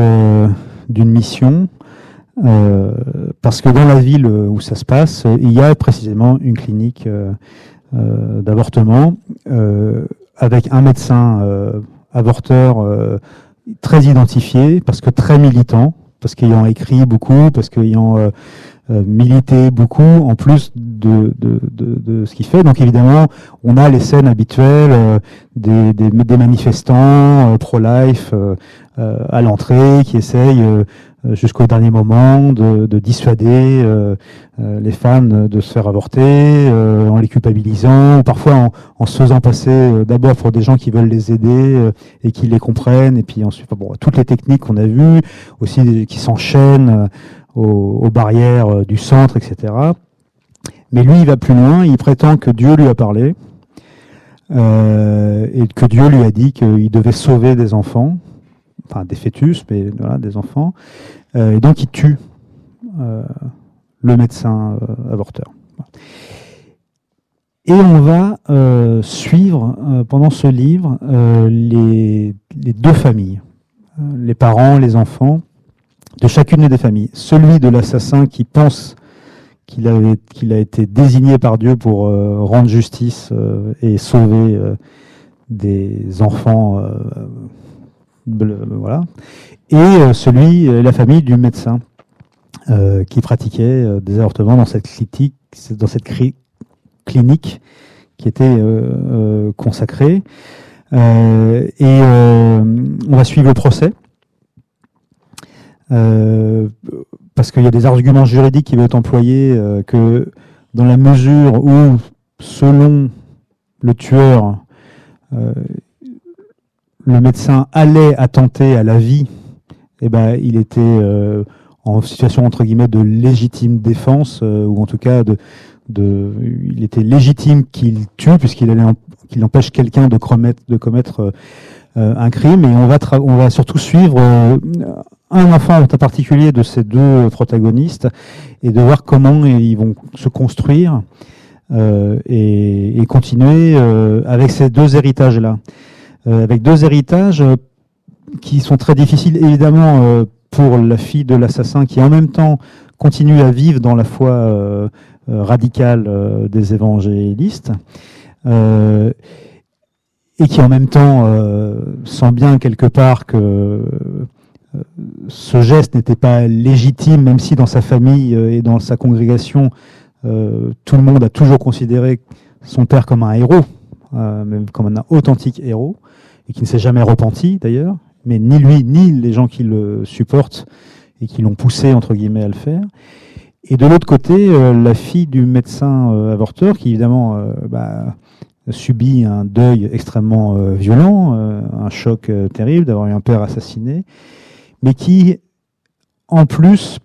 d'une mission parce que dans la ville où ça se passe, il y a précisément une clinique euh, d'avortement euh, avec un médecin euh, avorteur très identifié parce que très militant, parce qu'ayant écrit beaucoup, parce qu'ayant milité beaucoup, en plus de, de, de, de ce qu'il fait. Donc évidemment, on a les scènes habituelles des, des, des, manifestants pro-life à l'entrée qui essayent euh, jusqu'au dernier moment de, de dissuader euh, euh, les femmes de se faire avorter en les culpabilisant, parfois en, en se faisant passer d'abord pour des gens qui veulent les aider et qui les comprennent, et puis ensuite bon, toutes les techniques qu'on a vues, aussi qui s'enchaînent aux, aux, barrières du centre, etc. Mais lui, il va plus loin, il prétend que Dieu lui a parlé, euh, et que Dieu lui a dit qu'il devait sauver des enfants, des fœtus, mais voilà, des enfants. Euh, et donc il tue euh, le médecin euh, avorteur. Et on va suivre pendant ce livre les, deux familles, les parents, les enfants de chacune des familles. Celui de l'assassin qui pense qu'il a été désigné par Dieu pour rendre justice et sauver des enfants voilà, et euh, celui, euh, la famille du médecin euh, qui pratiquait des avortements dans cette clinique, dans cette clinique qui était consacrée. et on va suivre le procès. parce qu'il y a des arguments juridiques qui vont être employés que dans la mesure où, selon le tueur, le médecin allait attenter à la vie, eh ben, il était euh, en situation entre guillemets de légitime défense, euh, ou en tout cas de, de, il était légitime qu'il tue puisqu'il allait qu'il empêche quelqu'un de commettre, de commettre euh, un crime. Et on va, on va surtout suivre un enfant en particulier de ces deux protagonistes et de voir comment ils vont se construire et, et, continuer avec ces deux héritages là. Euh, avec deux héritages euh, qui sont très difficiles, évidemment, euh, pour la fille de l'assassin qui en même temps continue à vivre dans la foi radicale des évangélistes et qui en même temps sent bien quelque part que ce geste n'était pas légitime, même si dans sa famille et dans sa congrégation, tout le monde a toujours considéré son père comme un héros, comme un authentique héros et qui ne s'est jamais repenti d'ailleurs, mais ni lui ni les gens qui le supportent et qui l'ont poussé entre guillemets à le faire. Et de l'autre côté, euh, la fille du médecin euh, avorteur, qui évidemment euh, bah, subit un deuil extrêmement violent, un choc terrible d'avoir eu un père assassiné, mais qui, en plus,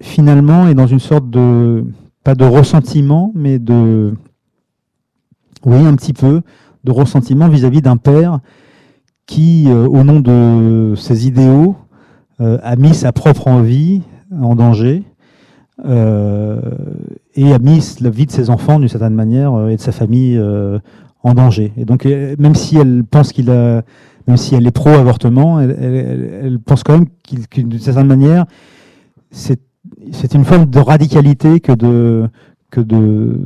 finalement, est dans une sorte de pas de ressentiment, mais de oui, un petit peu de ressentiment vis-à-vis d'un père qui, euh, au nom de ses idéaux, euh, a mis sa propre envie en danger euh, et a mis la vie de ses enfants d'une certaine manière et de sa famille en danger. Et donc, même si elle pense qu'il a, même si elle est pro-avortement, elle, pense quand même qu'il, d'une certaine manière, c'est, c'est une forme de radicalité que de que de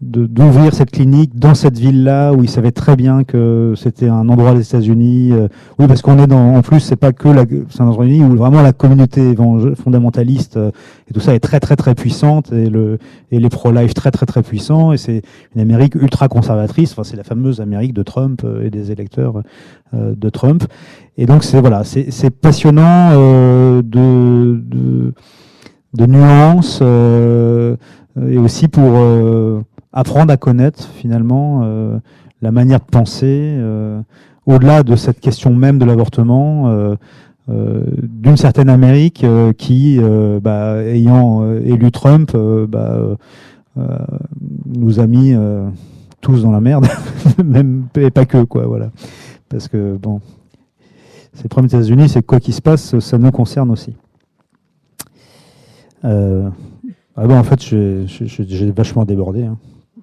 d'ouvrir cette clinique dans cette ville-là où il savait très bien que c'était un endroit des États-Unis. Euh, oui, parce qu'on est dans, en plus, c'est pas que la, c'est un endroit où vraiment la communauté fondamentaliste euh, et tout ça est très très très puissante et le et les pro-life très très très puissants et c'est une Amérique ultra conservatrice. Enfin, c'est la fameuse Amérique de Trump euh, et des électeurs de Trump. Et donc c'est voilà, c'est, passionnant de, de, de nuances et aussi pour apprendre à connaître finalement euh, la manière de penser, euh, au-delà de cette question même de l'avortement, euh, d'une certaine Amérique qui, bah, ayant élu Trump, bah, nous a mis tous dans la merde, même et pas que quoi, voilà, parce que bon, c'est le des États-Unis, c'est quoi qu'il se passe, ça nous concerne aussi. Ah ben, en fait, j'ai vachement débordé. Hein.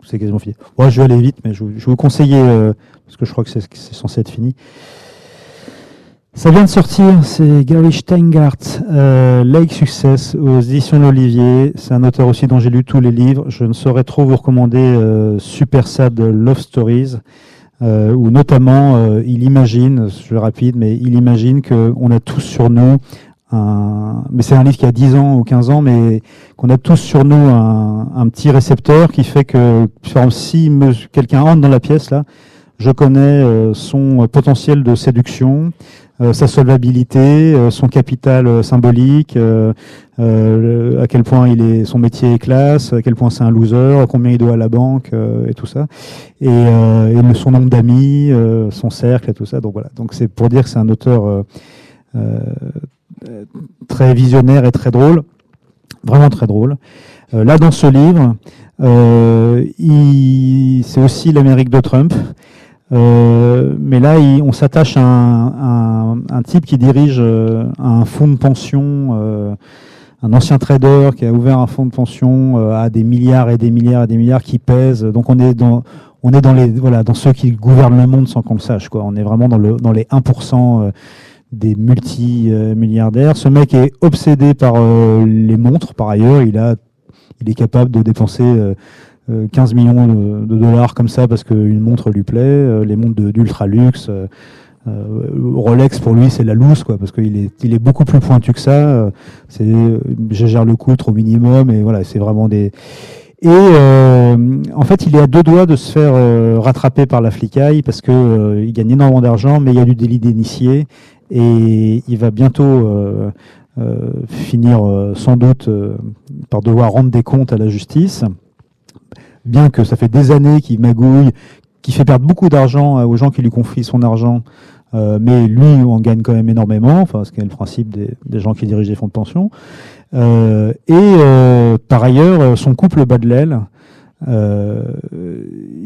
C'est quasiment fini. je vais aller vite, mais je, vous conseiller, euh, parce que je crois que c'est censé être fini. Ça vient de sortir, c'est Gary Steingart, euh, Lake Success aux éditions de l'Olivier. C'est un auteur aussi dont j'ai lu tous les livres. Je ne saurais trop vous recommander euh, Super Sad Love Stories, euh, où notamment il imagine, je vais rapide, mais il imagine qu'on a tous sur nous mais c'est un livre qui a 10 ans ou 15 ans, mais qu'on a tous sur nous un, un, petit récepteur qui fait que, si quelqu'un entre dans la pièce là, je connais euh, son potentiel de séduction, euh, sa solvabilité, euh, son capital symbolique, à quel point il est, son métier est classe, à quel point c'est un loser, combien il doit à la banque et tout ça, et, et son nombre d'amis, son cercle et tout ça. Donc voilà. Donc c'est pour dire que c'est un auteur très visionnaire et très drôle, vraiment très drôle. là dans ce livre, c'est aussi l'Amérique de Trump. Euh, mais là, on s'attache à, un, type qui dirige euh, un fonds de pension, euh, un ancien trader qui a ouvert un fonds de pension à des milliards et des milliards et des milliards qui pèsent. Donc on est dans on est dans les voilà dans ceux qui gouvernent le monde sans qu'on le sache quoi. On est vraiment dans le dans les 1% des multi-milliardaires. Ce mec est obsédé par les montres par ailleurs. Il a il est capable de dépenser 15 euh, millions de, dollars comme ça parce qu'une montre lui plaît, euh, les montres d'ultra luxe. Euh, Rolex pour lui c'est la loose quoi parce qu'il est il est beaucoup plus pointu que ça c'est je gère le coût au minimum et voilà c'est vraiment des et en fait il est à deux doigts de se faire rattraper par la flicaille parce que il gagne énormément d'argent mais il y a du délit d'initié et il va bientôt finir sans doute par devoir rendre des comptes à la justice bien que ça fait des années qu'il magouille, qu'il fait perdre beaucoup d'argent euh, aux gens qui lui confient son argent, euh, mais lui en gagne quand même énormément, enfin, ce qui est le principe des, gens qui dirigent des fonds de pension. Euh, et par ailleurs, son couple bat de l'aile.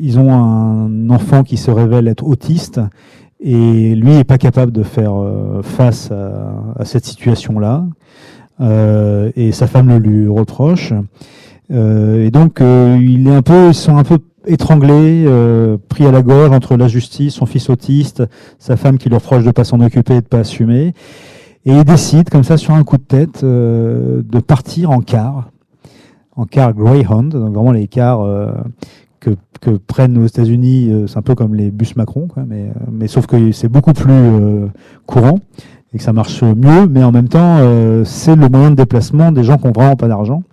ils ont un enfant qui se révèle être autiste et lui n'est pas capable de faire face à, à cette situation-là. et sa femme le lui reproche. Euh, et donc, euh, il est un peu, ils sont un peu étranglés, euh, pris à la gorge entre la justice, son fils autiste, sa femme qui leur reproche de pas s'en occuper et de pas assumer. Et il décide, comme ça, sur un coup de tête, de partir en car, en car Greyhound, donc vraiment les cars que, prennent aux États-Unis, c'est un peu comme les bus Macron, mais, mais sauf que c'est beaucoup plus courant et que ça marche mieux, mais en même temps, c'est le moyen de déplacement des gens qui ont vraiment pas d'argent.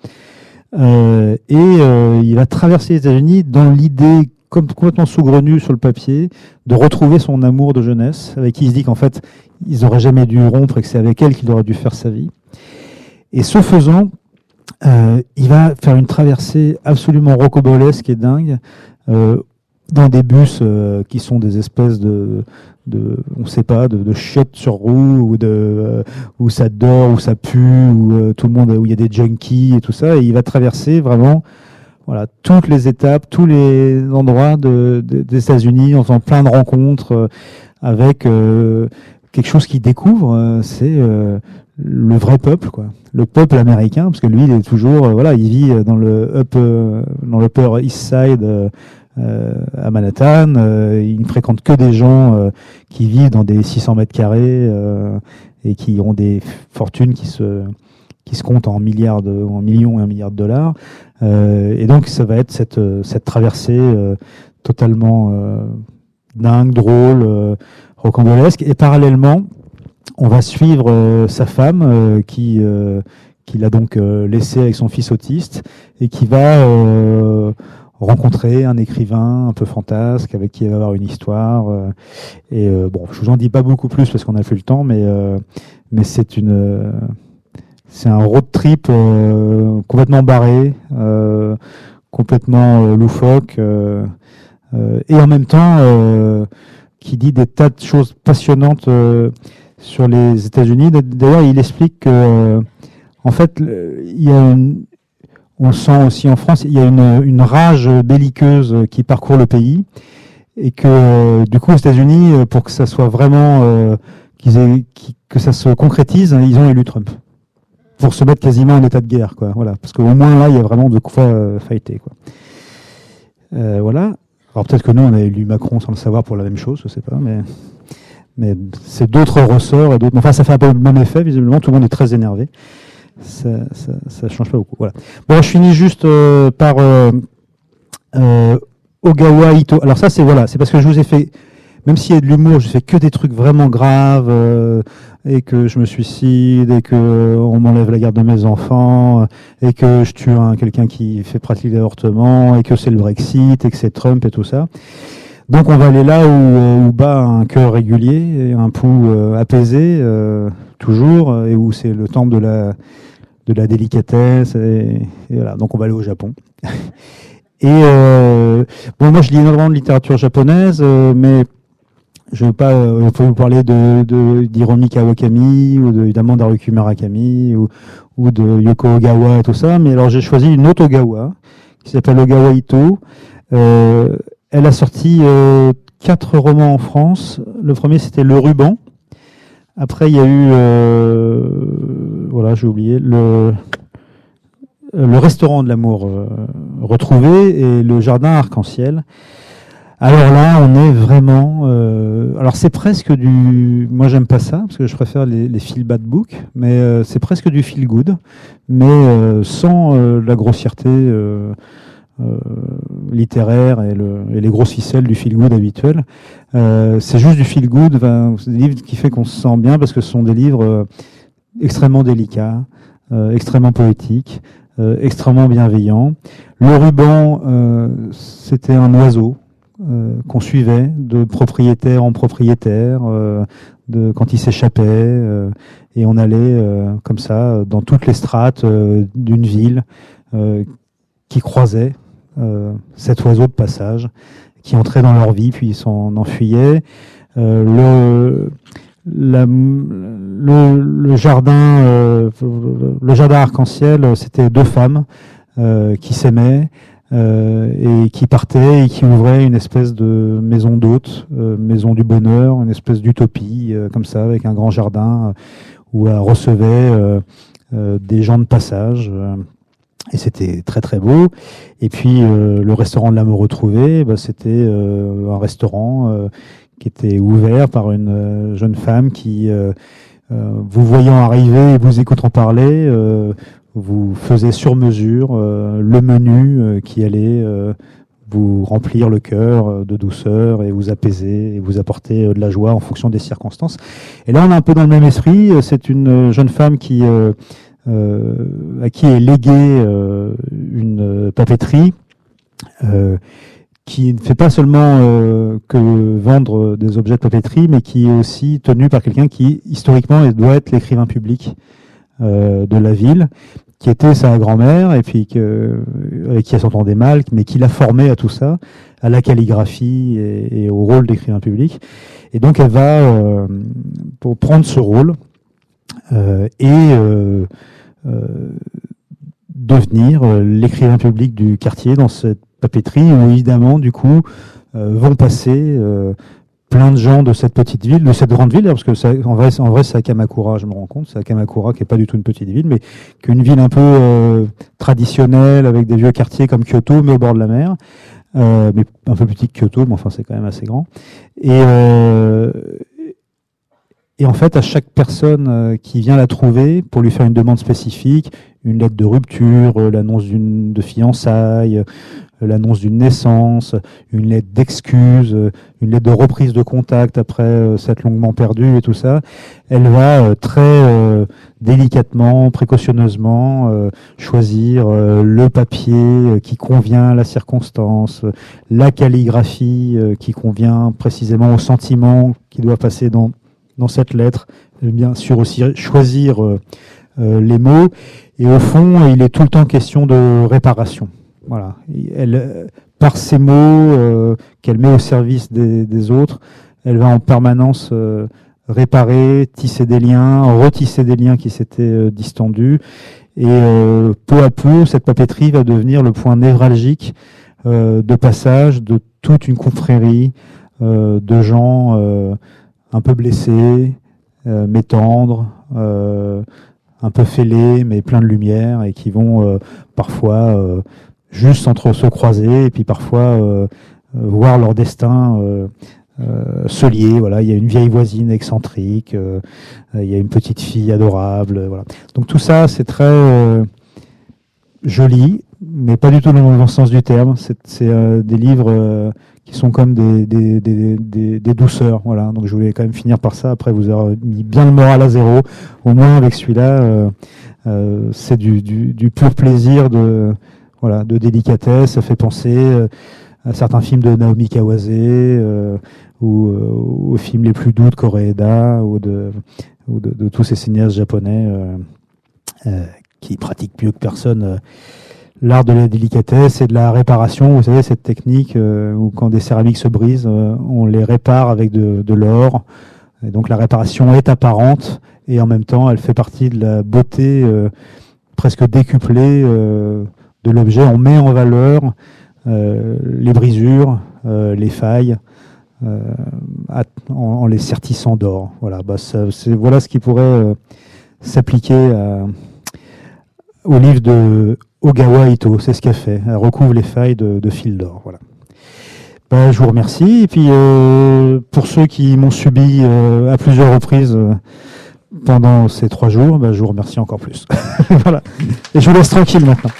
Euh, et euh, il va traverser les États-Unis dans l'idée comme complètement saugrenue sur le papier de retrouver son amour de jeunesse, avec qui il se dit qu'en fait ils n'auraient jamais dû rompre et que c'est avec elle qu'il aurait dû faire sa vie. Et ce faisant, euh, il va faire une traversée absolument rocobolesque et dingue euh, dans des bus euh, qui sont des espèces de, de on sait pas, de, de chiottes sur roue ou de euh, où ça dort, où ça pue, où euh, tout le monde, où il y a des junkies et tout ça, et il va traverser vraiment voilà toutes les étapes, tous les endroits de, des États-Unis, en faisant plein de rencontres avec quelque chose qu'il découvre, c'est le vrai peuple, quoi, le peuple américain, parce que lui, il est toujours, voilà, il vit dans le up, dans le Upper East Side euh, à Manhattan. Euh, il ne fréquente que des gens euh, qui vivent dans des 600 mètres carrés et qui ont des fortunes qui se qui se comptent en milliards de, en millions et un milliard de dollars. et donc ça va être cette cette traversée totalement dingue, drôle, rocambolesque. Et parallèlement, on va suivre sa femme qui qu'il a donc laissé avec son fils autiste et qui va rencontrer un écrivain un peu fantasque avec qui il va avoir une histoire. Euh, et euh, bon, je vous en dis pas beaucoup plus parce qu'on a fait le temps, mais euh, mais c'est une c'est un road trip complètement barré, complètement loufoque et en même temps qui dit des tas de choses passionnantes sur les États-Unis. D'ailleurs, il explique que en fait, on sent aussi en France, il y a une, rage belliqueuse qui parcourt le pays et que du coup aux États-Unis, pour que ça soit vraiment euh, que ça se concrétise, ils ont élu Trump pour se mettre quasiment en état de guerre, quoi. Voilà, parce qu'au moins là, il y a vraiment de quoi euh, fighter. Euh, voilà. Alors peut-être que nous, on a élu Macron sans le savoir pour la même chose, je sais pas, mais mais c'est d'autres ressorts et d'autres. Enfin, ça fait un peu le même effet. Visiblement, tout le monde est très énervé. Ça, ça, ça change pas beaucoup. Voilà. Bon, je finis juste euh, par euh, euh, Ogawa Ito. Alors ça, c'est voilà, c'est parce que je vous ai fait même s'il y a de l'humour, je fais que des trucs vraiment graves euh, et que je me suicide et que on m'enlève la garde de mes enfants et que je tue un, quelqu'un qui fait pratiquer l'avortement et que c'est le Brexit et que c'est Trump et tout ça. Donc on va aller là où, où bat un cœur régulier et un pouls euh, apaisé euh, toujours et où c'est le temple de la de la délicatesse et, voilà. Donc on va aller au Japon. et euh, bon moi je lis énormément de littérature japonaise mais je ne veux pas euh, vous parler de d'Hiromi Kawakami ou de, évidemment d'Haruki Murakami ou, ou de Yoko Ogawa et tout ça, mais alors j'ai choisi une autre Ogawa qui s'appelle Ogawa Ito. Euh, elle a sorti euh, quatre romans en France. Le premier c'était Le Ruban. Après il y a eu euh, voilà j'ai oublié le restaurant de l'amour euh, retrouvé et le jardin arc-en-ciel. Alors là, on est vraiment. Alors c'est presque du. Moi, j'aime pas ça parce que je préfère les, les bad book, mais c'est presque du feel good, mais sans la grossièreté euh, euh, littéraire et, le, et, les grosses du feel good habituel. c'est juste du feel good. Enfin, c'est des livres qui fait qu'on se sent bien parce que ce sont des livres extrêmement délicats, extrêmement poétiques. extrêmement bienveillants. Le ruban, c'était un oiseau, euh, qu'on suivait de propriétaire en propriétaire, euh, de, quand il s'échappait, euh, et on allait euh, comme ça dans toutes les strates euh, d'une ville qui croisait cet oiseau de passage, qui entrait dans leur vie, puis s'en enfuyait. le, la, le, le, jardin, le jardin arc-en-ciel, c'était deux femmes qui s'aimaient euh, et qui partait et qui ouvrait une espèce de maison d'hôte, euh, maison du bonheur, une espèce d'utopie euh, comme ça, avec un grand jardin où elle recevait des gens de passage. Et c'était très très beau. Et puis le restaurant de l'amour retrouvé, bah, c'était un restaurant qui était ouvert par une jeune femme qui, vous voyant arriver et vous écoutant parler, vous faisait sur mesure euh, le menu euh, qui allait euh, vous remplir le cœur de douceur et vous apaiser et vous apporter de la joie en fonction des circonstances. Et là, on est un peu dans le même esprit. C'est une jeune femme qui euh, à qui est léguée une papeterie qui ne fait pas seulement que vendre des objets de papeterie, mais qui est aussi tenue par quelqu'un qui historiquement doit être l'écrivain public de la ville qui était sa grand-mère et puis que, avec qui elle s'entendait mal, mais qui l'a formée à tout ça, à la calligraphie et, au rôle d'écrivain public. Et donc elle va euh, pour prendre ce rôle euh, et euh, euh devenir euh, l'écrivain public du quartier dans cette papeterie où évidemment du coup vont passer plein de gens de cette petite ville, de cette grande ville, parce que ça, en vrai, en vrai c'est à Kamakura, je me rends compte, c'est à Kamakura qui est pas du tout une petite ville, mais qu'une ville un peu euh, traditionnelle avec des vieux quartiers comme Kyoto, mais au bord de la mer, euh, mais un peu plus petit que Kyoto, mais enfin c'est quand même assez grand. Et euh, et en fait, à chaque personne euh, qui vient la trouver pour lui faire une demande spécifique, une lettre de rupture, euh, l'annonce d'une de fiançailles, l'annonce d'une naissance, une lettre d'excuse, une lettre de reprise de contact après euh, cette longuement perdue et tout ça, elle va euh, très euh, délicatement, précautionneusement choisir le papier qui convient à la circonstance, la calligraphie qui convient précisément au sentiment qui doit passer dans, dans cette lettre, et bien sûr aussi choisir les mots, et au fond, il est tout le temps question de réparation. Voilà. Elle, euh, par ces mots euh, qu'elle met au service des, des, autres, elle va en permanence euh, réparer, tisser des liens, retisser des liens qui s'étaient euh, distendus. Et euh, peu à peu, cette papeterie va devenir le point névralgique de passage de toute une confrérie de gens un peu blessés, mais tendres, un peu fêlés, mais plein de lumière, et qui vont parfois juste entre se croiser, et puis parfois voir leur destin se lier. Voilà, il y a une vieille voisine excentrique, il y a une petite fille adorable. Voilà. Donc tout ça, c'est très joli, mais pas du tout dans le bon sens du terme. C'est des livres qui sont comme des, des, des, des, douceurs. Voilà. Donc je voulais quand même finir par ça. Après, vous avez mis bien le moral à zéro. Au moins avec celui-là, euh, euh, c'est du, du, du, pur plaisir de, voilà, de délicatesse. Ça fait penser euh, à certains films de Naomi Kawase euh, ou euh, aux films les plus doux de Koreeda ou de, ou de, de tous ces cinéastes japonais qui pratiquent mieux que personne l'art de la délicatesse et de la réparation. Vous savez, cette technique euh, où quand des céramiques se brisent, euh, on les répare avec de, l'or. Et donc la réparation est apparente et en même temps, elle fait partie de la beauté euh, presque décuplée de l'objet. On met en valeur les brisures, les failles. En, les sertissant d'or. Voilà, bah voilà ce qui pourrait s'appliquer au livre de Ogawa Ito, c'est ce qu'elle fait. Elle recouvre les failles de, fil d'or. Voilà. Ben, je vous remercie. Et puis, euh, pour ceux qui m'ont subi euh, à plusieurs reprises euh, pendant ces trois jours, ben, je vous remercie encore plus. voilà. Et je vous laisse tranquille maintenant.